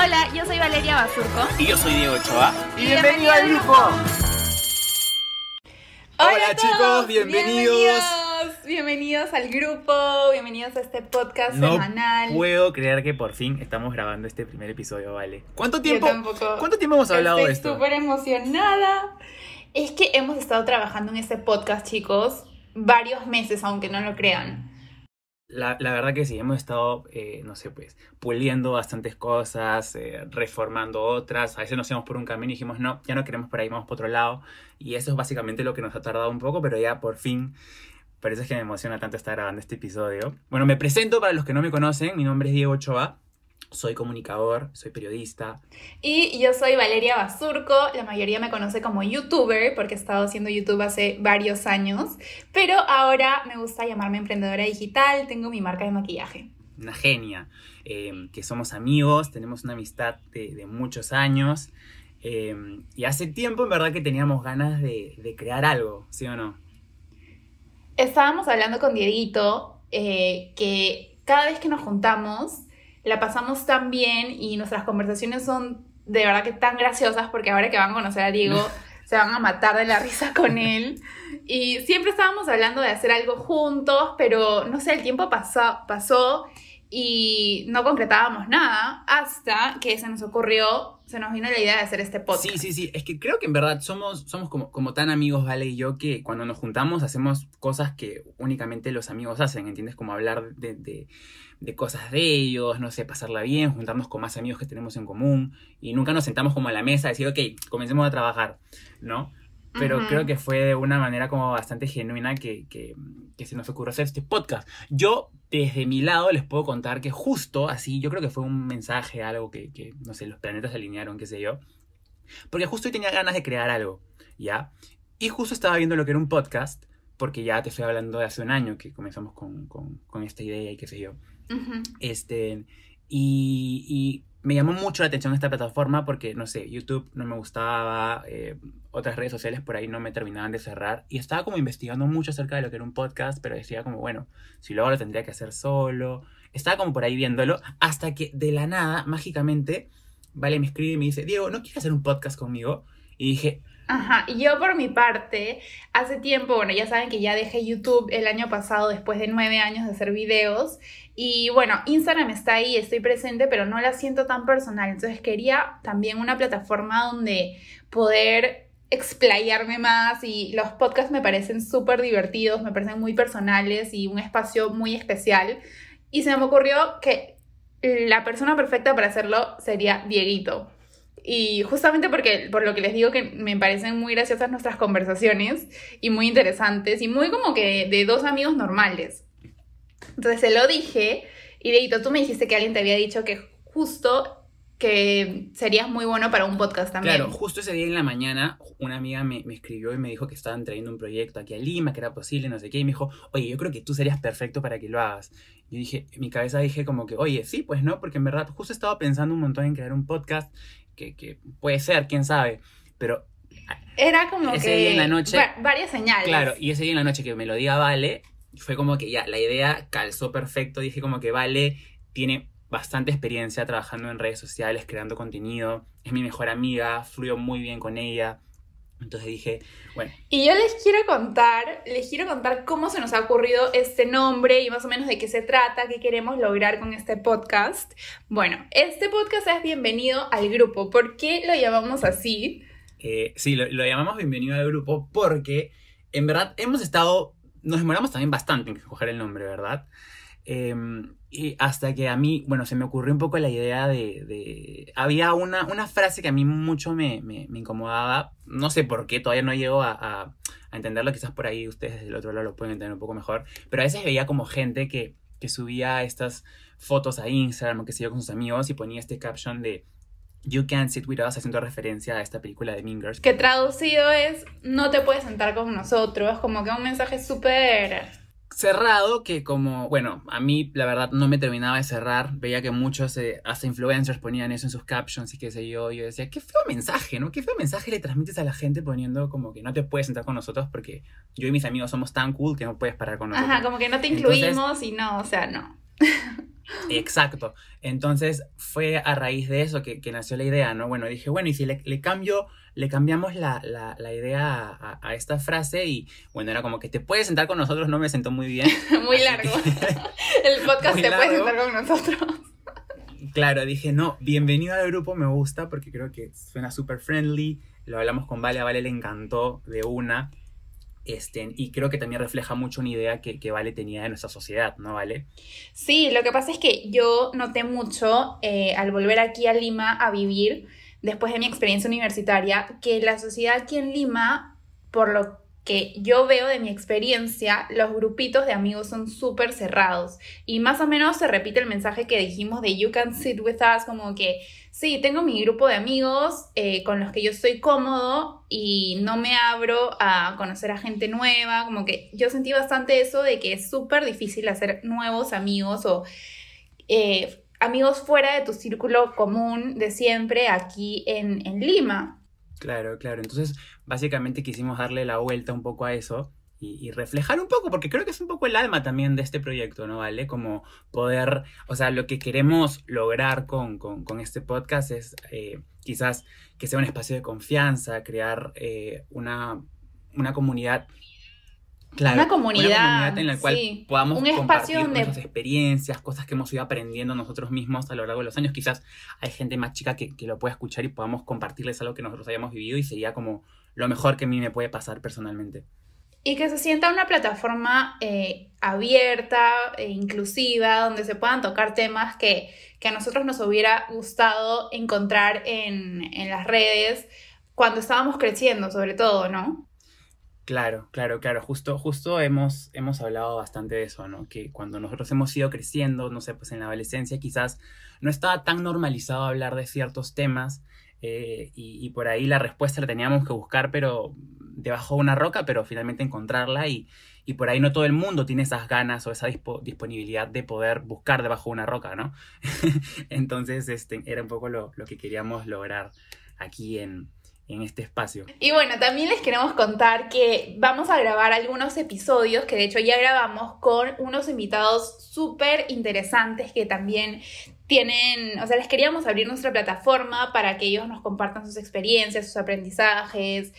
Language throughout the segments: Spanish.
Hola, yo soy Valeria Basurco. Y yo soy Diego Ochoa. Y bienvenido al grupo. Hola, chicos, bienvenidos. bienvenidos. Bienvenidos al grupo, bienvenidos a este podcast No semanal. puedo creer que por fin estamos grabando este primer episodio, vale. ¿Cuánto Yo tiempo? tampoco. ¿Cuánto tiempo hemos hablado Estoy de esto? súper emocionada. Es que hemos estado trabajando en este podcast, chicos, varios meses, aunque no lo crean. La, la verdad que sí, hemos estado, eh, no sé, pues, puliendo bastantes cosas, eh, reformando otras. A veces nos íbamos por un camino y dijimos, no, ya no queremos por ahí, vamos por otro lado. Y eso es básicamente lo que nos ha tardado un poco, pero ya por fin, por eso es que me emociona tanto estar grabando este episodio. Bueno, me presento para los que no me conocen, mi nombre es Diego Ochoa, soy comunicador, soy periodista. Y yo soy Valeria Basurco, la mayoría me conoce como youtuber porque he estado haciendo YouTube hace varios años, pero ahora me gusta llamarme emprendedora digital, tengo mi marca de maquillaje. una genia, eh, que somos amigos, tenemos una amistad de, de muchos años. eh, y hace tiempo, en verdad, que teníamos ganas de, de crear algo, ¿sí o no? Estábamos hablando con Dieguito eh, que cada vez que nos juntamos la pasamos tan bien y nuestras conversaciones son de verdad que tan graciosas porque ahora que van a conocer a Diego se van a matar de la risa con él. Y siempre estábamos hablando de hacer algo juntos, pero no sé, el tiempo pasó, pasó y no concretábamos nada hasta que se nos ocurrió, se nos vino la idea de hacer este podcast. Sí, sí, sí. Es que creo que en verdad somos, somos como, como tan amigos, Vale y yo, que cuando nos juntamos hacemos cosas que únicamente los amigos hacen, ¿entiendes? Como hablar de, de, de cosas de ellos, no sé, pasarla bien, juntarnos con más amigos que tenemos en común. Y nunca nos sentamos como a la mesa a decir, ok, comencemos a trabajar, ¿no? Pero creo que fue de una manera como bastante genuina que, que, que se nos ocurrió hacer este podcast. Yo, desde mi lado, les puedo contar que justo así, yo creo que fue un mensaje, algo que, que no sé, los planetas se alinearon, qué sé yo. Porque justo hoy tenía ganas de crear algo, ¿ya? Y justo estaba viendo lo que era un podcast, porque ya te estoy hablando de hace un año que comenzamos con, con, con esta idea y qué sé yo. Este, y, me llamó mucho la atención esta plataforma porque, no sé, YouTube no me gustaba, eh, otras redes sociales por ahí no me terminaban de cerrar. Y estaba como investigando mucho acerca de lo que era un podcast, pero decía como, bueno, si luego lo tendría que hacer solo. Estaba como por ahí viéndolo, hasta que de la nada, mágicamente, Vale me escribe y me dice, Diego, ¿no quieres hacer un podcast conmigo? Y dije, Ajá, yo por mi parte, hace tiempo, bueno, ya saben que ya dejé YouTube el año pasado después de nueve años de hacer videos. Y bueno, Instagram está ahí, estoy presente, pero no la siento tan personal. Entonces quería también una plataforma donde poder explayarme más y los podcasts me parecen súper divertidos, me parecen muy personales y un espacio muy especial. Y se me ocurrió que la persona perfecta para hacerlo sería Dieguito. Y justamente porque, por lo que les digo que me parecen muy graciosas nuestras conversaciones y muy interesantes y muy como que de dos amigos normales. Entonces se lo dije y Deito, tú me dijiste que alguien te había dicho que justo que serías muy bueno para un podcast también. Claro, justo ese día en la mañana, una amiga me, me escribió y me dijo que estaban trayendo un proyecto aquí a Lima, que era posible, no sé qué, y me dijo, oye, yo creo que tú serías perfecto para que lo hagas. Yo dije, en mi cabeza dije como que, oye, sí, pues no, porque en verdad justo estaba pensando un montón en crear un podcast, que, que puede ser, quién sabe, pero Era como Ese que día en la noche- va- varias señales. claro, y ese día en la noche que me lo diga Vale, fue como que ya, la idea calzó perfecto, dije como que Vale tiene bastante experiencia trabajando en redes sociales, creando contenido, es mi mejor amiga, fluyo muy bien con ella. Entonces dije, bueno, Y yo les quiero contar, les quiero contar cómo se nos ha ocurrido este nombre y más o menos de qué se trata, qué queremos lograr con este podcast. Bueno, este podcast es bienvenido al grupo. ¿Por qué lo llamamos así? Eh, sí, lo, lo llamamos bienvenido al grupo porque en verdad hemos estado, nos demoramos también bastante en escoger el nombre, ¿verdad? Eh, y hasta que a mí, bueno, se me ocurrió un poco la idea de... había una, una frase que a mí mucho me, me- incomodaba, no sé por qué, todavía no llego a, a- entenderlo, quizás por ahí ustedes del otro lado lo pueden entender un poco mejor, pero a veces veía como gente que, que subía estas fotos a Instagram o que se yo con sus amigos y ponía este caption de You Can't Sit With Us haciendo referencia a esta película de Mean Girls. Que traducido es no te puedes sentar con nosotros, como que un mensaje súper... cerrado que como, bueno, a mí la verdad no me terminaba de cerrar, veía que muchos, eh, hasta influencers ponían eso en sus captions y qué sé yo, yo decía, qué feo mensaje, ¿no? Qué feo mensaje le transmites a la gente poniendo como que no te puedes sentar con nosotros porque yo y mis amigos somos tan cool que no puedes parar con nosotros. Ajá, como que no te Entonces- incluimos y no, o sea, no. Exacto. Entonces fue a raíz de eso que, nació la idea, ¿no? Bueno, dije, bueno, y si le, cambio, le cambiamos la, idea a, esta frase y bueno, era como que te puedes sentar con nosotros, no me sentó muy bien. muy largo. El podcast te puedes sentar con nosotros. Claro, dije, no, bienvenido al grupo, me gusta porque creo que suena súper friendly. Lo hablamos con Vale, a Vale le encantó de una. Este, y creo que también refleja mucho una idea que, Vale tenía de nuestra sociedad, ¿no, Vale? Sí, lo que pasa es que yo noté mucho eh, al volver aquí a Lima a vivir, después de mi experiencia universitaria, que la sociedad aquí en Lima, por lo que yo veo de mi experiencia, los grupitos de amigos son súper cerrados. Y más o menos se repite el mensaje que dijimos de You can sit with us, como que sí, tengo mi grupo de amigos eh, con los que yo estoy cómodo y no me abro a conocer a gente nueva. Como que yo sentí bastante eso de que es súper difícil hacer nuevos amigos o... Eh, amigos fuera de tu círculo común de siempre aquí en, en Lima. Claro, claro. Entonces, básicamente quisimos darle la vuelta un poco a eso y, reflejar un poco, porque creo que es un poco el alma también de este proyecto, ¿no? ¿Vale? Como poder, o sea, lo que queremos lograr con, este podcast es eh, quizás que sea un espacio de confianza, crear eh, una, una comunidad una, comunidad, en la cual podamos compartir nuestras experiencias, cosas que hemos ido aprendiendo nosotros mismos a lo largo de los años. Quizás hay gente más chica que, lo pueda escuchar y podamos compartirles algo que nosotros hayamos vivido y sería como lo mejor que a mí me puede pasar personalmente. Y que se sienta una plataforma eh, abierta e inclusiva, donde se puedan tocar temas que, a nosotros nos hubiera gustado encontrar en, en las redes cuando estábamos creciendo, sobre todo, ¿no? Claro, claro, claro. Justo, justo hemos, hemos hablado bastante de eso, ¿no? Que cuando nosotros hemos ido creciendo, no sé, pues en la adolescencia quizás no estaba tan normalizado hablar de ciertos temas eh, y, por ahí la respuesta la teníamos que buscar, pero debajo de una roca, pero finalmente encontrarla y, y por ahí no todo el mundo tiene esas ganas o esa disponibilidad de poder buscar debajo de una roca, ¿no? Entonces, este, era un poco lo, lo que queríamos lograr aquí en, en este espacio. Y bueno, también les queremos contar que vamos a grabar algunos episodios que de hecho ya grabamos con unos invitados súper interesantes que también tienen, o sea, les queríamos abrir nuestra plataforma para que ellos nos compartan sus experiencias, sus aprendizajes.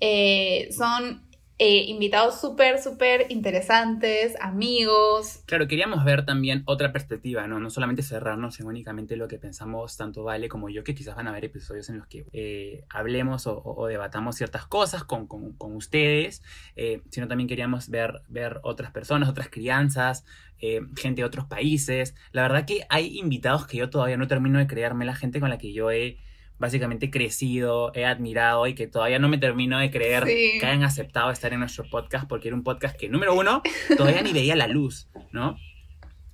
Eh, son eh, invitados súper, súper interesantes, amigos. Claro, queríamos ver también otra perspectiva, ¿no? No solamente cerrarnos en únicamente lo que pensamos tanto Vale como yo, que quizás van a haber episodios en los que eh, hablemos o, debatamos ciertas cosas con, ustedes, eh, sino también queríamos ver, ver otras personas, otras crianzas, gente de otros países. La verdad que hay invitados que yo todavía no termino de creerme, la gente con la que yo he básicamente crecido, he admirado y que todavía no me termino de creer que hayan aceptado estar en nuestro podcast porque era un podcast que, número uno, todavía ni veía la luz, ¿no?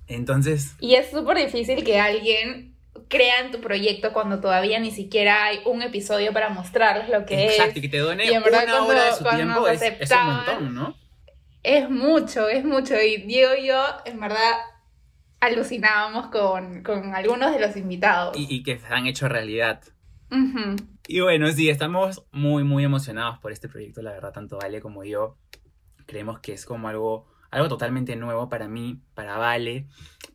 Entonces... Y es súper difícil que alguien crea en tu proyecto cuando todavía ni siquiera hay un episodio para mostrarles lo que es. Exacto, y que te done una hora de su tiempo es, es, un montón, ¿no? Es mucho, es mucho. Y Diego y yo, en verdad, alucinábamos con, con algunos de los invitados. Y, y que se han hecho realidad. Y bueno, sí, estamos muy, muy emocionados por este proyecto, la verdad, tanto Vale como yo. Creemos que es como algo, algo totalmente nuevo para mí, para Vale,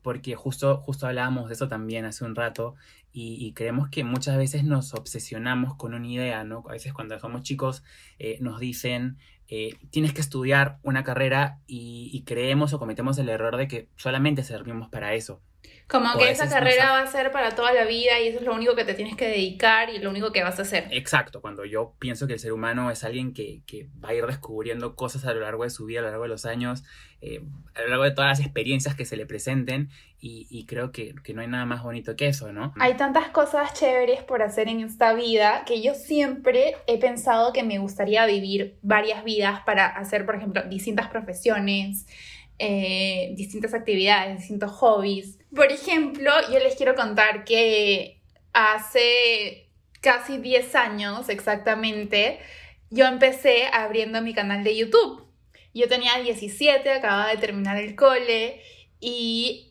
porque justo, justo hablábamos de eso también hace un rato y, creemos que muchas veces nos obsesionamos con una idea, ¿no? A veces cuando somos chicos eh, nos dicen, eh, tienes que estudiar una carrera y, y, creemos o cometemos el error de que solamente servimos para eso. Como que esa carrera va a ser para toda la vida y eso es lo único que te tienes que dedicar y lo único que vas a hacer. Exacto, cuando yo pienso que el ser humano es alguien que, que va a ir descubriendo cosas a lo largo de su vida, a lo largo de los años, eh, a lo largo de todas las experiencias que se le presenten y, y creo que, que, no hay nada más bonito que eso, ¿no? Hay tantas cosas chéveres por hacer en esta vida que yo siempre he pensado que me gustaría vivir varias vidas para hacer, por ejemplo, distintas profesiones eh, distintas actividades, distintos hobbies. Por ejemplo, yo les quiero contar que hace casi 10 años exactamente, yo empecé abriendo mi canal de YouTube. Yo tenía 17, acababa de terminar el cole y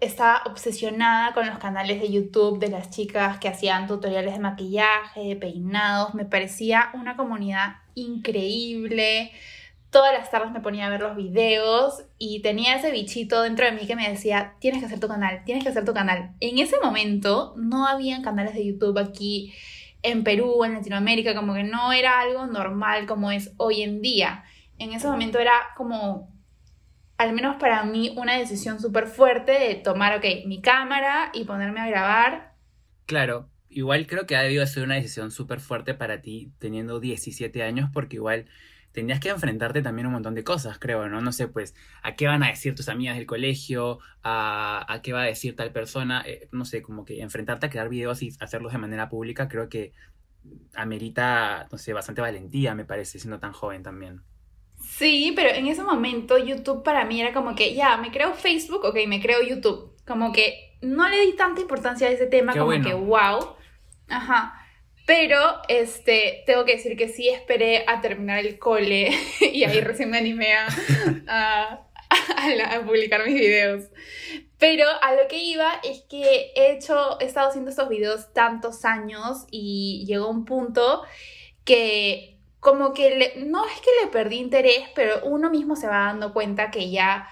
estaba obsesionada con los canales de YouTube de las chicas que hacían tutoriales de maquillaje, de peinados. Me parecía una comunidad increíble todas las tardes me ponía a ver los videos y tenía ese bichito dentro de mí que me decía, tienes que hacer tu canal, tienes que hacer tu canal. En ese momento no habían canales de YouTube aquí en Perú, en Latinoamérica, como que no era algo normal como es hoy en día. En ese momento era como, al menos para mí, una decisión súper fuerte de tomar, ok, mi cámara y ponerme a grabar. Claro, igual creo que ha debido ser una decisión súper fuerte para ti teniendo 17 años porque igual tendrías que enfrentarte también a un montón de cosas, creo, ¿no? No sé, pues, a qué van a decir tus amigas del colegio, a, a qué va a decir tal persona, eh, no sé, como que enfrentarte a crear videos y hacerlos de manera pública, creo que amerita, no sé, bastante valentía, me parece, siendo tan joven también. Sí, pero en ese momento YouTube para mí era como que, ya, me creo Facebook, ok, me creo YouTube. Como que no le di tanta importancia a ese tema, como que, wow. Ajá. Pero, este, tengo que decir que sí esperé a terminar el cole y ahí recién me animé a, a, publicar mis videos. Pero a lo que iba es que he hecho, he estado haciendo estos videos tantos años y llegó un punto que como que no es que le perdí interés, pero uno mismo se va dando cuenta que ya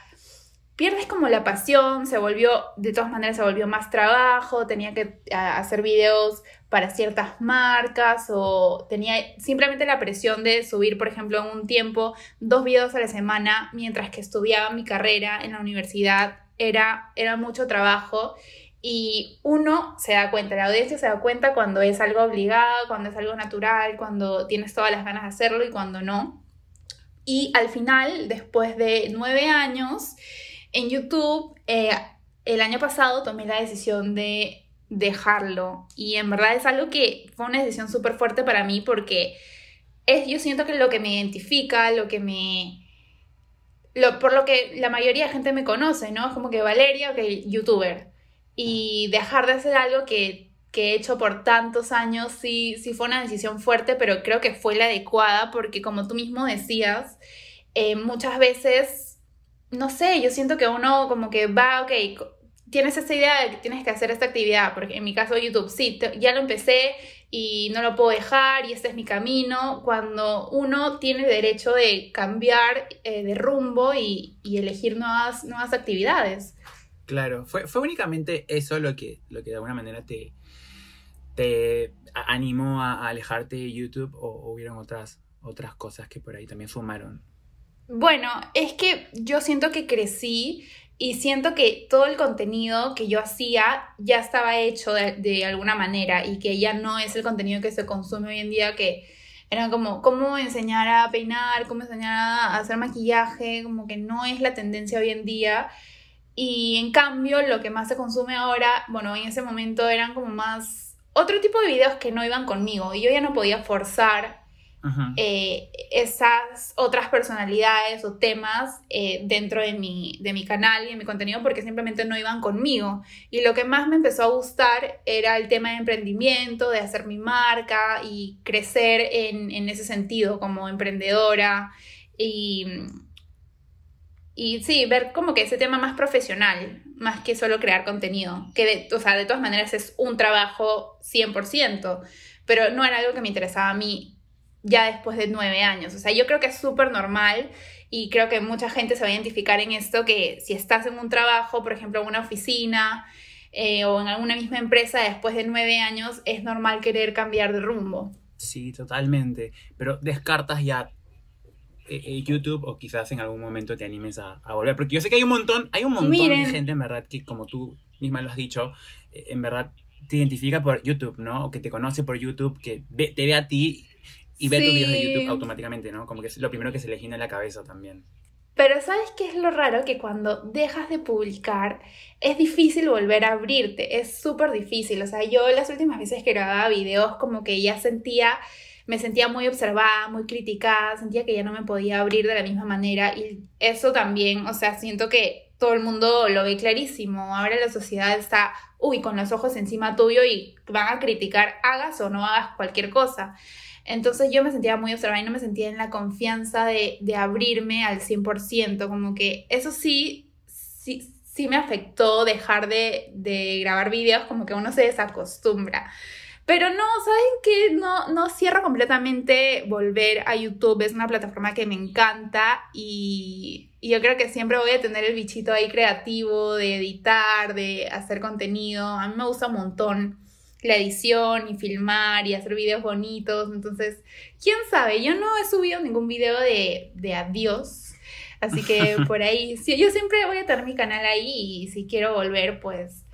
pierdes como la pasión, se volvió, de todas maneras se volvió más trabajo, tenía que hacer videos para ciertas marcas o tenía simplemente la presión de subir, por ejemplo, en un tiempo dos videos a la semana mientras que estudiaba mi carrera en la universidad. Era, era mucho trabajo y uno se da cuenta, la audiencia se da cuenta cuando es algo obligado, cuando es algo natural, cuando tienes todas las ganas de hacerlo y cuando no. Y al final, después de nueve años en YouTube, eh, el año pasado tomé la decisión de dejarlo. Y en verdad es algo que fue una decisión súper fuerte para mí porque es, yo siento que lo que me identifica, lo que me... Por lo que la mayoría de gente me conoce, ¿no? Es como que Valeria, ok, youtuber. Y dejar de hacer algo que, que he hecho por tantos años, sí, sí fue una decisión fuerte, pero creo que fue la adecuada porque como tú mismo decías, eh, muchas veces, no sé, yo siento que uno como que va, ok, tienes esa idea de que tienes que hacer esta actividad, porque en mi caso YouTube, sí, ya lo empecé y no lo puedo dejar y este es mi camino, cuando uno tiene derecho de cambiar eh, de rumbo y, elegir nuevas, nuevas actividades. Claro, fue, únicamente eso lo que, lo que de alguna manera te, te animó a, alejarte de YouTube o, hubieron otras, otras cosas que por ahí también sumaron. Bueno, es que yo siento que crecí y siento que todo el contenido que yo hacía ya estaba hecho de, alguna manera y que ya no es el contenido que se consume hoy en día que era como cómo enseñar a peinar, cómo enseñar a hacer maquillaje, como que no es la tendencia hoy en día. Y en cambio, lo que más se consume ahora, bueno, en ese momento eran como más otro tipo de videos que no iban conmigo y yo ya no podía forzar eh, esas otras personalidades o temas eh, dentro de mi, de mi canal y en mi contenido porque simplemente no iban conmigo. Y lo que más me empezó a gustar era el tema de emprendimiento, de hacer mi marca y crecer en, en ese sentido como emprendedora y, y sí, ver como que ese tema más profesional, más que solo crear contenido, que de, o sea, de todas maneras es un trabajo 100%, pero no era algo que me interesaba a mí ya después de nueve años. O sea, yo creo que es súper normal y creo que mucha gente se va a identificar en esto, que si estás en un trabajo, por ejemplo, en una oficina eh, o en alguna misma empresa, después de nueve años, es normal querer cambiar de rumbo. Sí, totalmente. Pero descartas ya eh, eh, YouTube o quizás en algún momento te animes a, volver. Porque yo sé que hay un montón, hay un montón de gente en verdad que, como tú misma lo has dicho, en verdad te identifica por YouTube, ¿no? O que te conoce por YouTube, que te ve a ti y ver tus videos de YouTube automáticamente, ¿no? Como que es lo primero que se le gira en la cabeza también. Pero ¿sabes qué es lo raro? Que cuando dejas de publicar es difícil volver a abrirte, es súper difícil. O sea, yo las últimas veces que grababa videos como que ya sentía, me sentía muy observada, muy criticada, sentía que ya no me podía abrir de la misma manera y eso también, o sea, siento que todo el mundo lo ve clarísimo. Ahora la sociedad está, uy, con los ojos encima tuyo y van a criticar, hagas o no hagas cualquier cosa. Entonces yo me sentía muy observada y no me sentía en la confianza de, abrirme al 100%, como que eso sí, sí, sí me afectó dejar de, grabar videos, como que uno se desacostumbra. Pero no, ¿saben qué? No, no cierro completamente volver a YouTube. Es una plataforma que me encanta y, y yo creo que siempre voy a tener el bichito ahí creativo de editar, de hacer contenido. A mí me gusta un montón la edición y filmar y hacer videos bonitos. Entonces, quién sabe, yo no he subido ningún video de, de adiós. Así que por ahí, yo siempre voy a tener mi canal ahí y si quiero volver, pues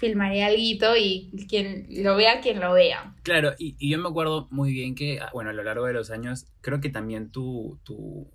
filmaré algo y quien lo vea, quien lo vea. Claro, y, y, yo me acuerdo muy bien que, ah, bueno, a lo largo de los años, creo que también tú, tú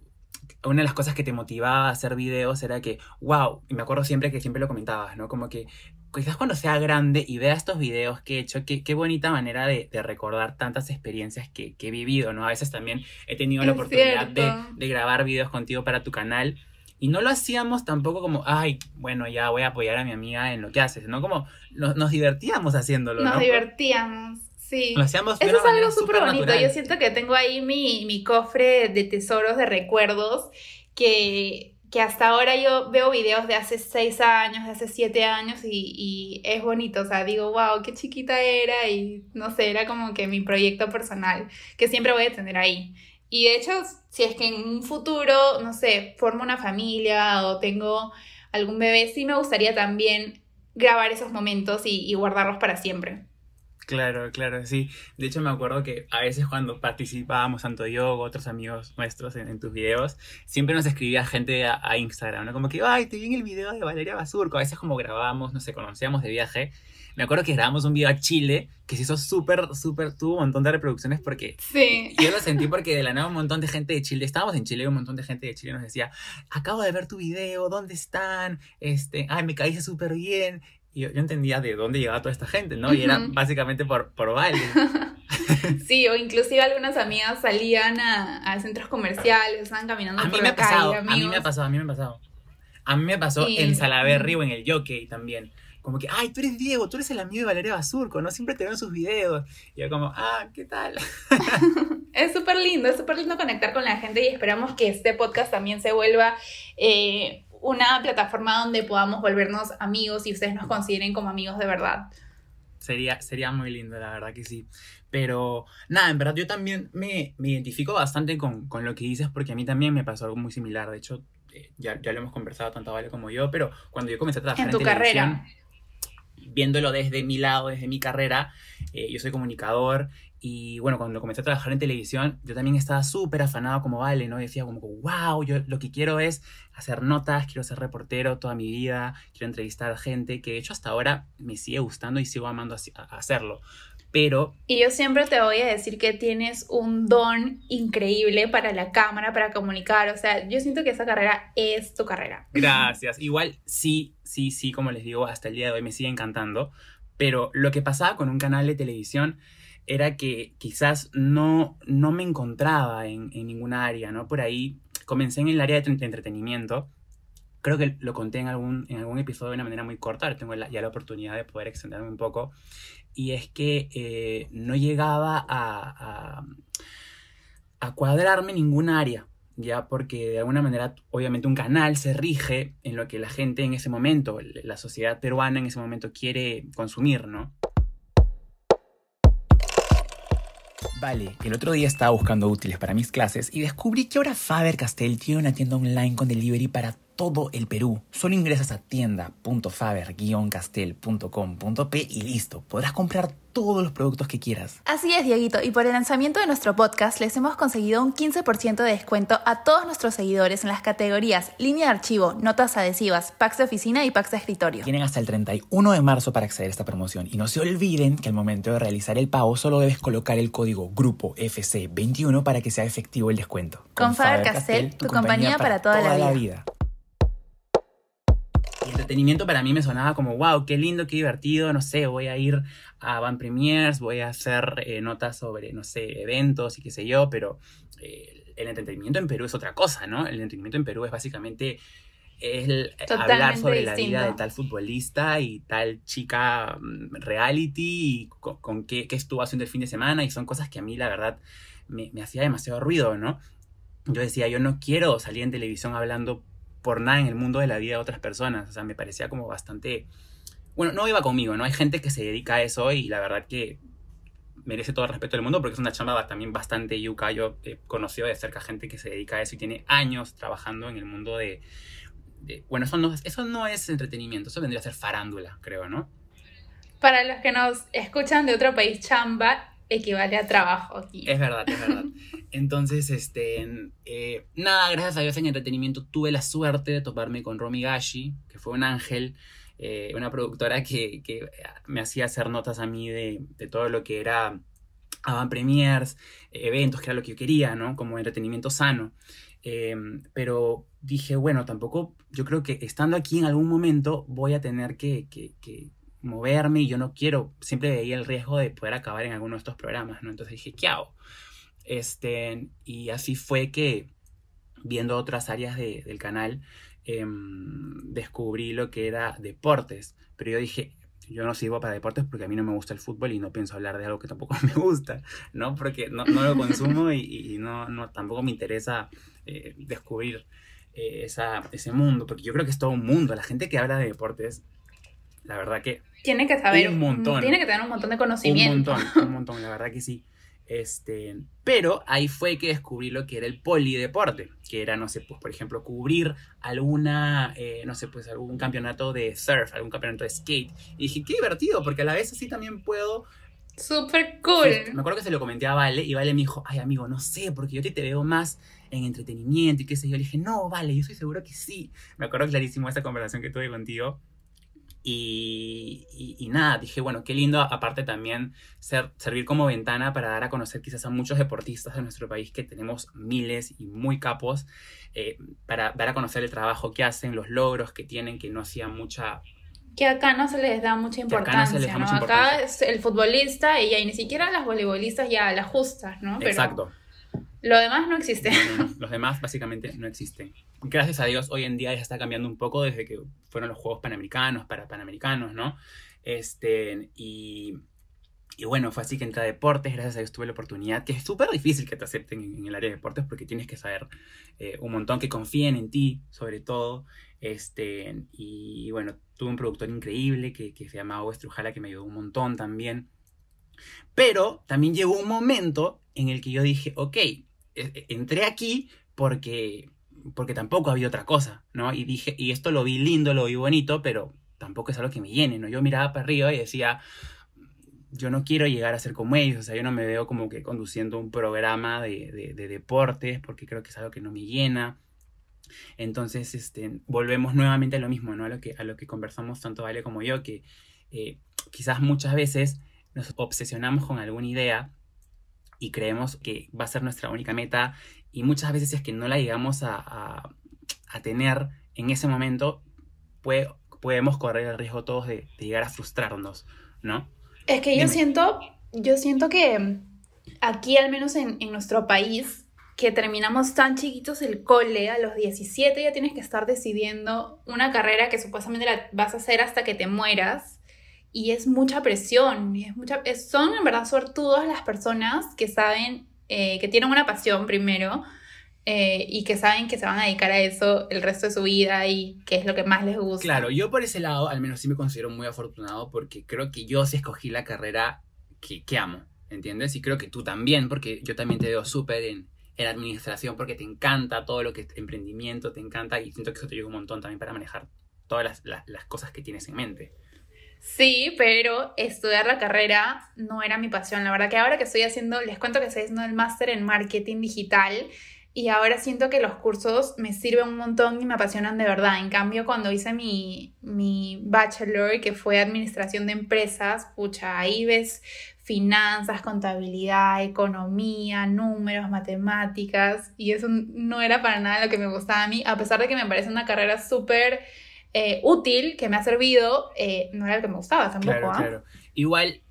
una de las cosas que te motivaba a hacer videos era que, wow, y me acuerdo siempre que siempre lo comentabas, ¿no? Como que quizás cuando sea grande y vea estos videos que he hecho, qué, qué bonita manera de, de, recordar tantas experiencias que, que, he vivido, ¿no? A veces también he tenido la oportunidad de, de, grabar videos contigo para tu canal y no lo hacíamos tampoco como, ay, bueno, ya voy a apoyar a mi amiga en lo que haces, ¿no? Como nos, nos divertíamos haciéndolo, nos ¿no? divertíamos. Sí. Lo hacíamos Eso es algo súper bonito. Natural. Yo siento que tengo ahí mi, mi cofre de tesoros, de recuerdos, que, que hasta ahora yo veo videos de hace seis años, de hace siete años y, y, es bonito, o sea, digo, wow, qué chiquita era y no sé, era como que mi proyecto personal, que siempre voy a tener ahí. Y de hecho, si es que en un futuro, no sé, formo una familia o tengo algún bebé, sí me gustaría también grabar esos momentos y, y guardarlos para siempre. Claro, claro, sí. De hecho, me acuerdo que a veces cuando participábamos, tanto yo o otros amigos nuestros en, en tus videos, siempre nos escribía gente a, a, Instagram, ¿no? Como que, ay, te vi en el video de Valeria Basurco. A veces como grabábamos, no sé, conocíamos de viaje. Me acuerdo que grabamos un video a Chile que se hizo súper, súper, tuvo un montón de reproducciones porque... Sí. Yo lo sentí porque de la nada un montón de gente de Chile, estábamos en Chile y un montón de gente de Chile nos decía, acabo de ver tu video, ¿dónde están? Este, ay, me caíste súper bien yo, yo, entendía de dónde llegaba toda esta gente, ¿no? Y era básicamente por, por Vale. sí, o inclusive algunas amigas salían a, a centros comerciales, estaban caminando a por mí la me ha calle, pasado, amigos. A mí me ha pasado, a mí me ha pasado. A mí me pasó Y- en Salaberry o en el Jockey también. Como que, ay, tú eres Diego, tú eres el amigo de Valeria Basurco, ¿no? Siempre te veo en sus videos. Y yo como, ah, ¿qué tal? Es súper lindo, es súper lindo conectar con la gente y esperamos que este podcast también se vuelva eh, una plataforma donde podamos volvernos amigos y ustedes nos consideren como amigos de verdad. Sería, sería muy lindo, la verdad que sí. Pero nada, en verdad yo también me, me identifico bastante con, con, lo que dices porque a mí también me pasó algo muy similar. De hecho, eh, ya, ya, lo hemos conversado tanto Vale como yo, pero cuando yo comencé a trabajar en, tu en carrera. viéndolo desde mi lado, desde mi carrera, eh, yo soy comunicador y bueno, cuando comencé a trabajar en televisión, yo también estaba súper afanado como Vale, ¿no? Decía como, wow, yo lo que quiero es hacer notas, quiero ser reportero toda mi vida, quiero entrevistar a gente, que de hecho hasta ahora me sigue gustando y sigo amando hacerlo. Pero... Y yo siempre te voy a decir que tienes un don increíble para la cámara, para comunicar. O sea, yo siento que esa carrera es tu carrera. Gracias. Igual sí, sí, sí, como les digo, hasta el día de hoy me sigue encantando. Pero lo que pasaba con un canal de televisión era que quizás no, no me encontraba en, en ninguna área, ¿no? Por ahí comencé en el área de entretenimiento. Creo que lo conté en algún, en algún episodio de una manera muy corta, ahora tengo la, ya la oportunidad de poder extenderme un poco. Y es que eh, no llegaba a, a, a cuadrarme ningún área, ya porque de alguna manera, obviamente, un canal se rige en lo que la gente en ese momento, la sociedad peruana en ese momento quiere consumir, ¿no? Vale, el otro día estaba buscando útiles para mis clases y descubrí que ahora Faber Castell tiene una tienda online con delivery para todo el Perú. Solo ingresas a tienda.faber-castell.com.p y listo, podrás comprar todos los productos que quieras. Así es, Dieguito, y por el lanzamiento de nuestro podcast les hemos conseguido un 15% de descuento a todos nuestros seguidores en las categorías línea de archivo, notas adhesivas, packs de oficina y packs de escritorio. Tienen hasta el 31 de marzo para acceder a esta promoción y no se olviden que al momento de realizar el pago solo debes colocar el código grupo FC21 para que sea efectivo el descuento. Con, Con Faber Castell, tu, compañía, para toda, toda la, vida. la vida. Entretenimiento para mí me sonaba como, wow, qué lindo, qué divertido, no sé, voy a ir a Van Premiers, voy a hacer eh, notas sobre, no sé, eventos y qué sé yo, pero eh, el entretenimiento en Perú es otra cosa, ¿no? El entretenimiento en Perú es básicamente el Totalmente hablar sobre distinto. la vida de tal futbolista y tal chica um, reality y con, con qué, qué, estuvo haciendo el fin de semana y son cosas que a mí la verdad me, me hacía demasiado ruido, ¿no? Yo decía, yo no quiero salir en televisión hablando por nada en el mundo de la vida de otras personas. O sea, me parecía como bastante... Bueno, no iba conmigo, ¿no? Hay gente que se dedica a eso y la verdad que merece todo el respeto del mundo porque es una chamba también bastante yuca. Yo he conocido de cerca gente que se dedica a eso y tiene años trabajando en el mundo de... bueno, eso no, eso no es entretenimiento, eso vendría a ser farándula, creo, ¿no? Para los que nos escuchan de otro país, chamba equivale a trabajo aquí. Es verdad, es verdad. Entonces, este, eh, nada, gracias a Dios en entretenimiento tuve la suerte de toparme con Romy Gashi, que fue un ángel, eh, una productora que, que, me hacía hacer notas a mí de, de todo lo que era avant premiers, eventos, que era lo que yo quería, ¿no? Como entretenimiento sano. Em, pero dije, bueno, tampoco, yo creo que estando aquí en algún momento voy a tener que, que moverme y yo no quiero, siempre veía el riesgo de poder acabar en alguno de estos programas, ¿no? Entonces dije, ¿qué hago? Este, y así fue que, viendo otras áreas de, del canal, em, descubrí lo que era deportes. Pero yo dije, yo no sirvo para deportes porque a mí no me gusta el fútbol y no pienso hablar de algo que tampoco me gusta, ¿no? Porque no, no lo consumo y, y, no, no, tampoco me interesa eh, descubrir eh, esa, ese mundo, porque yo creo que es todo un mundo. La gente que habla de deportes la verdad que... Tiene que saber un montón. Tiene que tener un montón de conocimiento. Un montón, un montón, la verdad que sí. Este, pero ahí fue que descubrí lo que era el polideporte, que era, no sé, pues por ejemplo, cubrir alguna, eh, no sé, pues algún campeonato de surf, algún campeonato de skate. Y dije, qué divertido, porque a la vez así también puedo... Súper cool. me acuerdo que se lo comenté a Vale y Vale me dijo, ay amigo, no sé, porque yo te, te veo más en entretenimiento y qué sé yo. Le dije, no, Vale, yo estoy seguro que sí. Me acuerdo clarísimo esa conversación que tuve contigo y, nada, dije, bueno, qué lindo, aparte también ser, servir como ventana para dar a conocer quizás a muchos deportistas de nuestro país que tenemos miles y muy capos, eh, para dar a conocer el trabajo que hacen, los logros que tienen, que no hacían mucha... Que acá no se les da mucha importancia, acá, no mucha importancia. acá es el futbolista y, ni siquiera las voleibolistas ya las justas, ¿no? Exacto. Lo demás no existe. Los demás básicamente no existen. Gracias a Dios hoy en día ya está cambiando un poco desde que fueron los Juegos Panamericanos para Panamericanos, ¿no? Este, y, y bueno, fue así que entré a deportes, gracias a Dios tuve la oportunidad, que es súper difícil que te acepten en, el área de deportes porque tienes que saber eh, un montón, que confíen en ti, sobre todo. Este, y bueno, tuve un productor increíble que, que se llamaba Westrujala, que me ayudó un montón también. Pero también llegó un momento en el que yo dije, ok, e, e, entré aquí porque, porque tampoco había otra cosa, ¿no? Y dije, y esto lo vi lindo, lo vi bonito, pero tampoco es algo que me llene, ¿no? Yo miraba para arriba y decía, yo no quiero llegar a ser como ellos, o sea, yo no me veo como que conduciendo un programa de, de, deportes, porque creo que es algo que no me llena. Entonces, este, volvemos nuevamente a lo mismo, ¿no? A lo que, a lo que conversamos tanto Vale como yo, que eh, quizás muchas veces nos obsesionamos con alguna idea y creemos que va a ser nuestra única meta y muchas veces es que no la llegamos a, a, tener en ese momento, puede, podemos correr el riesgo todos de, llegar a frustrarnos, ¿no? Es que yo siento, yo siento que aquí, al menos en, en nuestro país, que terminamos tan chiquitos el cole, a los 17 ya tienes que estar decidiendo una carrera que supuestamente la vas a hacer hasta que te mueras y es mucha presión, y es mucha, son en verdad suertudos las personas que saben, eh, que tienen una pasión primero eh, y que saben que se van a dedicar a eso el resto de su vida y que es lo que más les gusta. Claro, yo por ese lado al menos sí me considero muy afortunado porque creo que yo sí escogí la carrera que, que amo, ¿entiendes? Y creo que tú también, porque yo también te veo súper en, en administración porque te encanta todo lo que es emprendimiento, te encanta y siento que eso te ayuda un montón también para manejar todas las, las, las cosas que tienes en mente. Sí, pero estudiar la carrera no era mi pasión. La verdad que ahora que estoy haciendo, les cuento que estoy haciendo el máster en marketing digital y ahora siento que los cursos me sirven un montón y me apasionan de verdad. En cambio, cuando hice mi, mi bachelor, que fue administración de empresas, pucha, ahí ves finanzas, contabilidad, economía, números, matemáticas, y eso no era para nada lo que me gustaba a mí, a pesar de que me parece una carrera súper eh, útil que me ha servido, eh, no era el que me gustaba tampoco. Claro, ¿ah? claro. Igual,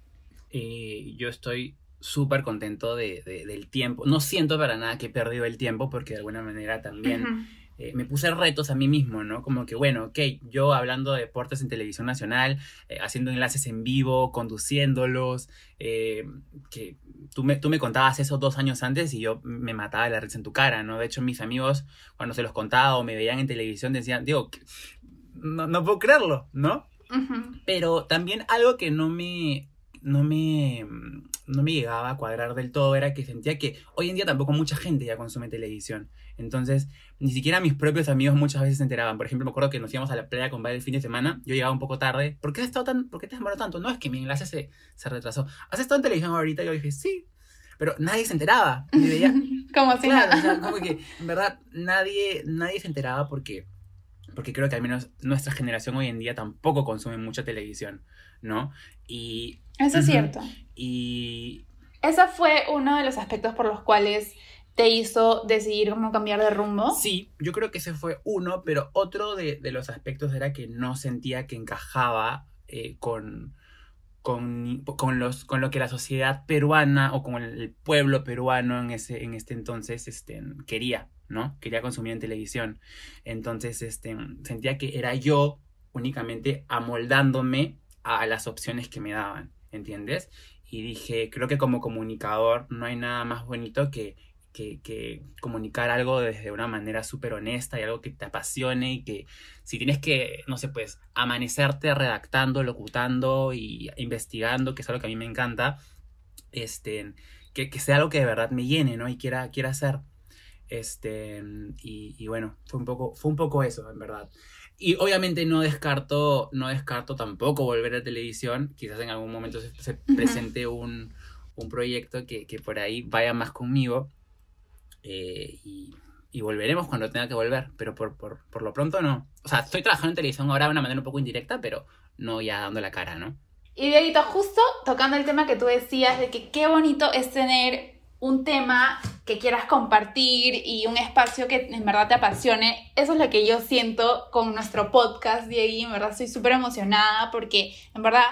eh, yo estoy súper contento de, del tiempo. No siento para nada que he perdido el tiempo porque de alguna manera también me puse retos a mí mismo, ¿no? Como que, bueno, ok, yo hablando de deportes en televisión nacional, haciendo enlaces en vivo, conduciéndolos, que tú me, tú me contabas eso dos años antes y yo me mataba de la risa en tu cara, ¿no? De hecho, mis amigos, cuando se los contaba o me veían en televisión, decían, digo, no, puedo creerlo, ¿no? Pero también algo que no me, no me, no me llegaba a cuadrar del todo era que sentía que hoy en día tampoco mucha gente ya consume televisión. Entonces, ni siquiera mis propios amigos muchas veces se enteraban. Por ejemplo, me acuerdo que nos íbamos a la playa con Vale el fin de semana. Yo llegaba un poco tarde. ¿Por qué has estado tan, por qué te has demorado tanto? No, es que mi enlace se, se retrasó. ¿Has estado en televisión ahorita? Yo dije, sí. Pero nadie se enteraba. Y veía, como si claro, nada. o sea, como que, en verdad, nadie, nadie se enteraba porque, porque creo que al menos nuestra generación hoy en día tampoco consume mucha televisión, ¿no? Y, Eso es Ujú. cierto. y Ese fue uno de los aspectos por los cuales te hizo decidir cómo cambiar de rumbo. Sí, yo creo que ese fue uno, pero otro de, de los aspectos era que no sentía que encajaba eh, con, con, con, los, con lo que la sociedad peruana o con el pueblo peruano en, ese, en este entonces este, quería, ¿no? Quería consumir en televisión. Entonces este, sentía que era yo únicamente amoldándome a las opciones que me daban, ¿entiendes? Y dije, creo que como comunicador no hay nada más bonito que que, comunicar algo desde una manera súper honesta y algo que te apasione y que si tienes que, no sé, pues amanecerte redactando, locutando y investigando, que es algo que a mí me encanta, este, que, que sea algo que de verdad me llene, ¿no? Y quiera, quiera hacer. Este, y, y, bueno, fue un, poco, fue un poco eso, en verdad. Y obviamente no descarto, no descarto tampoco volver a televisión, quizás en algún momento se, se presente un, un proyecto que, que por ahí vaya más conmigo. Eh, y, y, volveremos cuando tenga que volver, pero por, por, por, lo pronto no. O sea, estoy trabajando en televisión ahora de una manera un poco indirecta, pero no ya dando la cara, ¿no? Y Dieguito, justo tocando el tema que tú decías de que qué bonito es tener un tema que quieras compartir y un espacio que en verdad te apasione. Eso es lo que yo siento con nuestro podcast, Diego, en verdad estoy súper emocionada porque en verdad...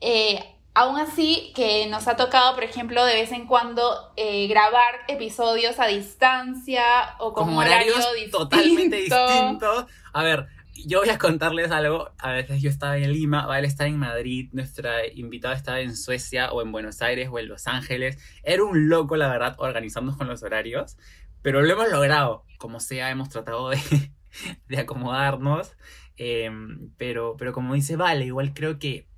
Eh, Aún así, que nos ha tocado, por ejemplo, de vez en cuando eh, grabar episodios a distancia o con, con horarios horario totalmente distintos. A ver, yo voy a contarles algo. A veces yo estaba en Lima, Vale está en Madrid, nuestra invitada estaba en Suecia o en Buenos Aires o en Los Ángeles. Era un loco, la verdad, organizarnos con los horarios, pero lo hemos logrado. Como sea, hemos tratado de, de acomodarnos. Eh, pero, pero como dice Vale, igual creo que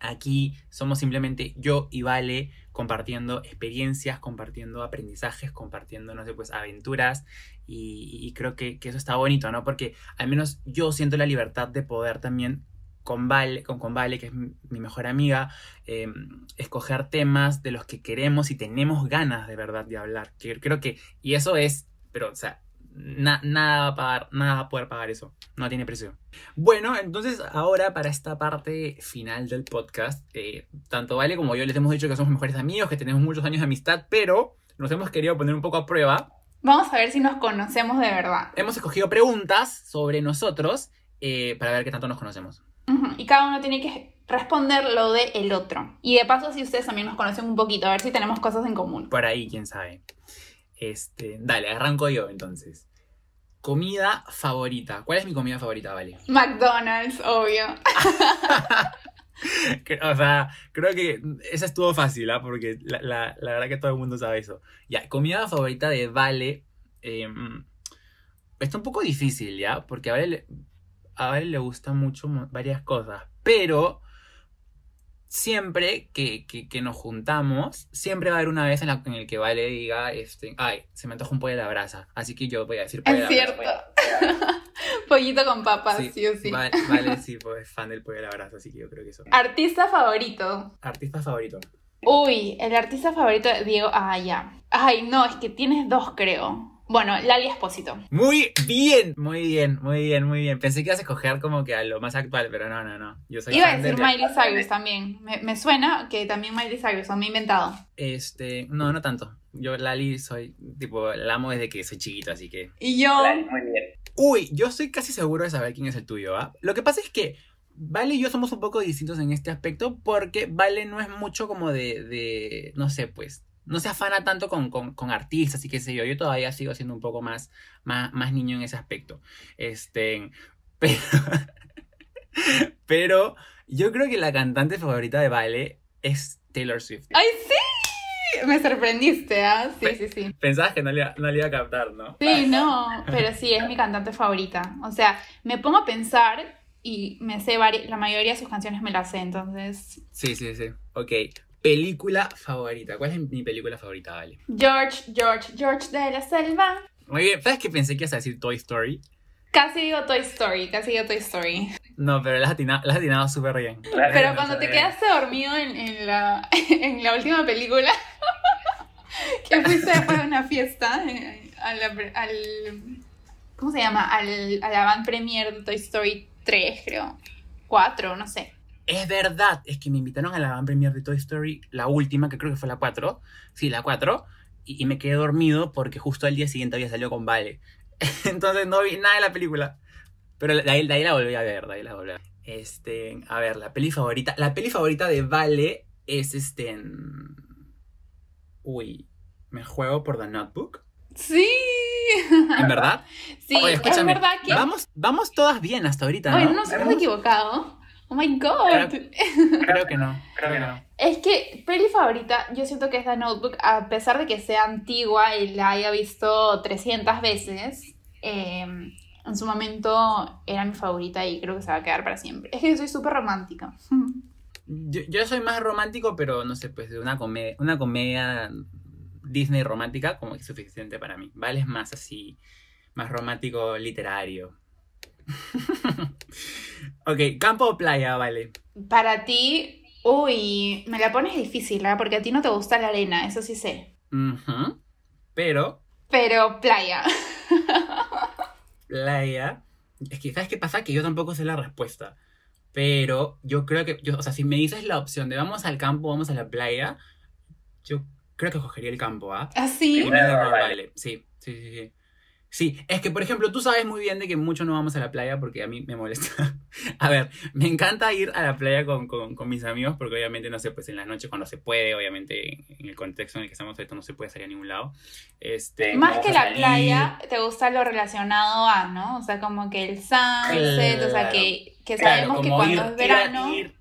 Aquí somos simplemente yo y Vale compartiendo experiencias, compartiendo aprendizajes, compartiendo, no sé, pues aventuras. Y, creo que, eso está bonito, ¿no? Porque al menos yo siento la libertad de poder también con Vale, con, con Vale que es mi, mejor amiga, eh, escoger temas de los que queremos y tenemos ganas de verdad de hablar. Creo que, y eso es, pero, o sea, Na, nada va a pagar, nada va a poder pagar eso. No tiene precio. Bueno, entonces ahora para esta parte final del podcast, eh, tanto Vale como yo les hemos dicho que somos mejores amigos, que tenemos muchos años de amistad, pero nos hemos querido poner un poco a prueba. Vamos a ver si nos conocemos de verdad. Hemos escogido preguntas sobre nosotros eh, para ver qué tanto nos conocemos. Uh -huh. Y cada uno tiene que responder lo de el otro. Y de paso, si ustedes también nos conocen un poquito, a ver si tenemos cosas en común. Por ahí, quién sabe. Este, dale, arranco yo entonces. Comida favorita. ¿Cuál es mi comida favorita, Vale? McDonald's, obvio. o sea, creo que esa estuvo fácil, ¿ah? Porque la, la, la, verdad que todo el mundo sabe eso. Ya, comida favorita de Vale. Eh, está un poco difícil, ¿ya? Porque a Vale, le, a Vale le gustan mucho varias cosas. Pero siempre que, que, que, nos juntamos, siempre va a haber una vez en la en el que Vale diga, este, ay, se me antoja un pollo de la brasa. Así que yo voy a decir pollo es de la cierto. brasa. Pollito con papas, sí, sí o sí. Vale, vale, sí, pues es fan del pollo de la brasa, así que yo creo que eso. Artista favorito. Artista favorito. Uy, el artista favorito de Diego, ah, ya. Ay, no, es que tienes dos, creo. Bueno, Lali Espósito. Muy bien, muy bien, muy bien, muy bien. Pensé que ibas a escoger como que a lo más actual, pero no, no, no. Yo soy Iba a decir Miley Cyrus también. Me, me, suena que también Miley Cyrus, o me he inventado. Este, no, no tanto. Yo Lali soy, tipo, la amo desde que soy chiquito, así que... Y yo... Muy bien. Uy, yo estoy casi seguro de saber quién es el tuyo, ¿ah? Lo que pasa es que Vale y yo somos un poco distintos en este aspecto porque Vale no es mucho como de, de no sé, pues, no se afana tanto con, con, con, artistas y qué sé yo. Yo todavía sigo siendo un poco más, más, más niño en ese aspecto. Este, pero, pero yo creo que la cantante favorita de Vale es Taylor Swift. ¡Ay, sí! Me sorprendiste, ¿ah? ¿eh? Sí, sí, sí. Pensabas que no le, no le iba a captar, ¿no? Sí, no, pero sí, es mi cantante favorita. O sea, me pongo a pensar y me sé la mayoría de sus canciones me las sé, entonces Sí, sí, sí. Ok. Película favorita. ¿Cuál es mi película favorita, Vale? George, George, George de la selva. Muy bien. ¿Sabes que pensé que ibas a decir Toy Story? Casi digo Toy Story, casi digo Toy Story. No, pero la has atinado, la has atinado súper bien. Pero cuando te quedaste dormido en, en la, en la última película, que fuiste después de una fiesta, eh, a la al, ¿cómo se llama? Al, a la van premier de Toy Story 3, creo. 4, no sé. Es verdad, es que me invitaron a la van premier de Toy Story, la última, que creo que fue la 4. Sí, la 4. Y, y me quedé dormido porque justo al día siguiente había salido con Vale. Entonces no vi nada de la película. Pero de ahí, de ahí la volví a ver, de ahí la volví a ver. Este, a ver, la peli favorita. La peli favorita de Vale es este. en- Uy, me juego por The Notebook. Sí. ¿En verdad? Sí, Oye, es verdad que... Vamos, vamos todas bien hasta ahorita, ¿no? No nos hemos equivocado. Oh my god. Creo que no, creo que no. Es que peli favorita, yo siento que es The Notebook, a pesar de que sea antigua y la haya visto 300 veces, eh, en su momento era mi favorita y creo que se va a quedar para siempre. Es que yo soy súper romántica. Yo, yo soy más romántico, pero no sé, pues de una comedia, una comedia Disney romántica como que es suficiente para mí. Vale, es más así, más romántico literario. ok, campo o playa, vale. Para ti, uy, me la pones difícil, ¿verdad? Porque a ti no te gusta la arena, eso sí sé. Pero Pero playa. playa, es que ¿sabes qué pasa? Que yo tampoco sé la respuesta. Pero yo creo que, yo, o sea, si me dices la opción de vamos al campo, vamos a la playa, yo creo que cogería el campo, ¿ah? Me da vale. Sí, sí, sí, sí. Sí, es que por ejemplo, tú sabes muy bien de que mucho no vamos a la playa porque a mí me molesta. a ver, me encanta ir a la playa con, con, con mis amigos porque obviamente, no sé, pues en la noche cuando se puede, obviamente en el contexto en el que estamos ahorita no se puede salir a ningún lado. Este, Más que la playa, te gusta lo relacionado a, ¿no? O sea, como que el sunset, o sea, que, que Claro, sabemos que cuando ir- es ir verano... Ir,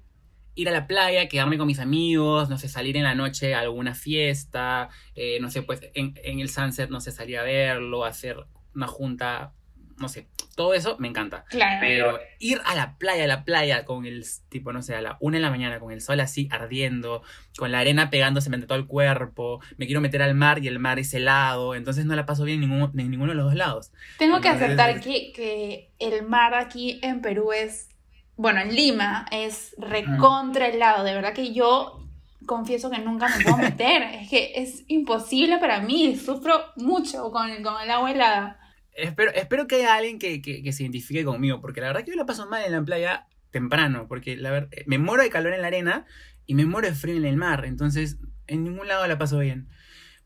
ir a la playa, quedarme con mis amigos, no sé, salir en la noche a alguna fiesta, eh, no sé, pues en, en el sunset, no sé, salir a verlo, hacer una junta, no sé, todo eso me encanta. Claro. Pero ir a la playa, a la playa, con el tipo, no sé, a la una de la mañana, con el sol así ardiendo, con la arena pegándose entre todo el cuerpo, me quiero meter al mar y el mar es helado, entonces no la paso bien en ninguno, en ninguno de los dos lados. Tengo que aceptar que, que el mar aquí en Perú es, bueno, en Lima es recontra helado. De verdad que yo confieso que nunca me puedo meter. es que es imposible para mí. Sufro mucho con, con el agua helada. Espero, espero que haya alguien que, que- que se identifique conmigo, porque la verdad que yo la paso mal en la playa temprano, porque la verdad, me muero de calor en la arena y me muero de frío en el mar, entonces en ningún lado la paso bien.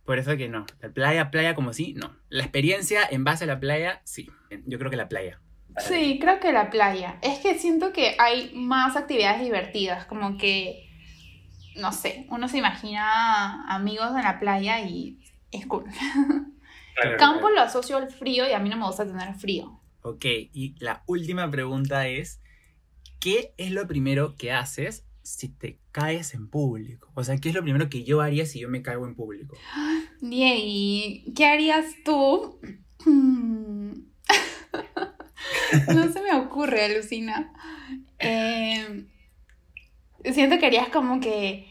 Por eso que no, la playa, playa como sí, no. La experiencia en base a la playa, sí. Yo creo que la playa. Sí, creo que la playa. Es que siento que hay más actividades divertidas, como que, no sé, uno se imagina amigos en la playa y es cool. Claro, Campo lo asocio al frío y a mí no me gusta tener frío. Ok, y la última pregunta es, ¿qué es lo primero que haces si te caes en público? O sea, ¿qué es lo primero que yo haría si yo me caigo en público? Diego, ¿qué harías tú? no se me ocurre, alucina. Eh, siento que harías como que,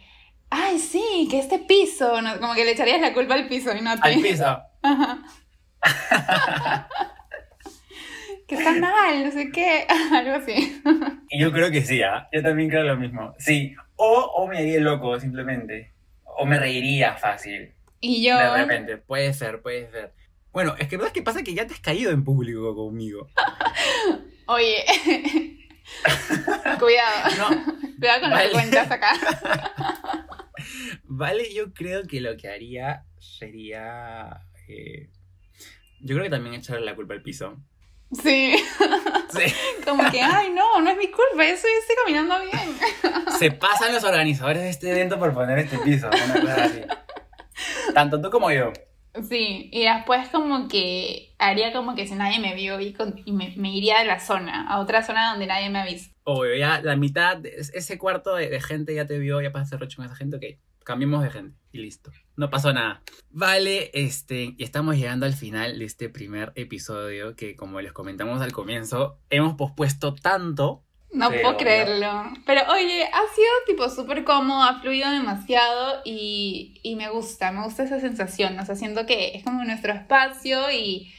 ay, sí, que este piso, ¿no? como que le echarías la culpa al piso y no a ti. Al piso. Ajá. que está mal, no sé qué, algo así. Yo creo que sí, ¿ah? Yo también creo lo mismo. Sí, o, o me haría loco simplemente. O me reiría fácil. Y yo, De repente, puede ser, puede ser. Bueno, es que ¿verdad que pasa que ya te has caído en público conmigo? oye, cuidado, No, cuidado con lo Vale. que cuentas acá. vale, yo creo que lo que haría sería... eh, yo creo que también echarle la culpa al piso. Sí, Sí. como que, ay, no, no es mi culpa, eso yo estoy caminando bien. Se pasan los organizadores de este evento por poner este piso. Una cosa así. Tanto tú como yo. Sí, y después como que haría como que si nadie me vio y, con- me, iría de la zona, a otra zona donde nadie me ha visto. Obvio, ya la mitad, de ese cuarto de, de gente ya te vio, ya pasas rocho con esa gente, ok, cambiemos de gente y listo. No pasó nada. Vale, este, y estamos llegando al final de este primer episodio que como les comentamos al comienzo, hemos pospuesto tanto No puedo creerlo. Pero oye, ha sido tipo súper cómodo, ha fluido demasiado y, y me gusta, me gusta esa sensación. O sea, siento que es como nuestro espacio y,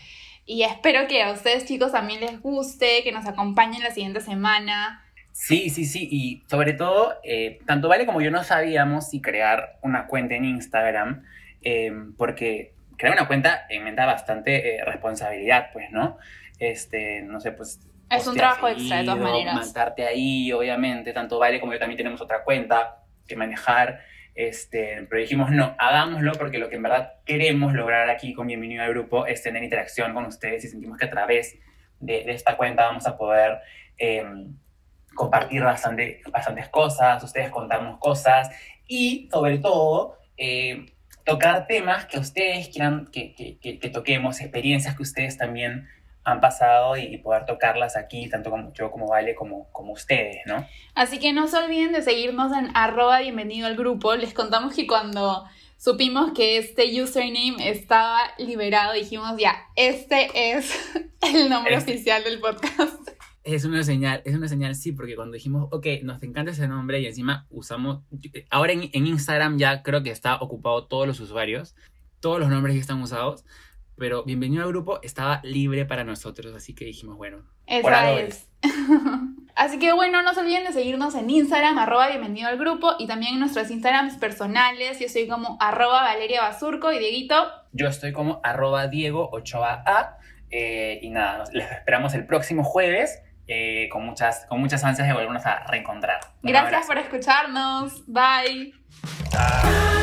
y espero que a ustedes chicos también les guste, que nos acompañen la siguiente semana. Sí, sí, sí. Y sobre todo, eh, tanto Vale como yo no sabíamos si crear una cuenta en Instagram, eh, porque crear una cuenta inventa bastante eh, responsabilidad, pues, ¿no? Este, no sé, pues... Es un trabajo extra, de todas seguido, maneras. Mantarte ahí, obviamente. Tanto Vale como yo también tenemos otra cuenta que manejar. Este, pero dijimos, no, hagámoslo porque lo que en verdad queremos lograr aquí con Bienvenido al Grupo es tener interacción con ustedes y sentimos que a través de, de esta cuenta vamos a poder eh, compartir bastante, bastantes cosas, ustedes contarnos cosas y sobre todo eh, tocar temas que ustedes quieran que, que, que, que toquemos, experiencias que ustedes también han pasado y, y poder tocarlas aquí, tanto como yo como Vale como, como ustedes, ¿no? Así que no se olviden de seguirnos en arroba bienvenido al grupo. Les contamos que cuando supimos que este username estaba liberado, dijimos ya, este es el nombre Este. oficial del podcast. Es una señal, es una señal, sí, porque cuando dijimos, ok, nos encanta ese nombre y encima usamos, ahora en, en Instagram ya creo que está ocupado todos los usuarios, todos los nombres que están usados, pero bienvenido al grupo estaba libre para nosotros, así que dijimos, bueno, Esa es. Así que bueno, no se olviden de seguirnos en Instagram, arroba bienvenido al grupo, y también en nuestros Instagrams personales. Yo soy como arroba Valeria Basurco y Dieguito. yo estoy como arroba Diego Ochoa A, eh, y nada, les esperamos el próximo jueves eh, con, muchas, con muchas ansias de volvernos a reencontrar. Un Gracias abrazo. por escucharnos. Bye. Chao.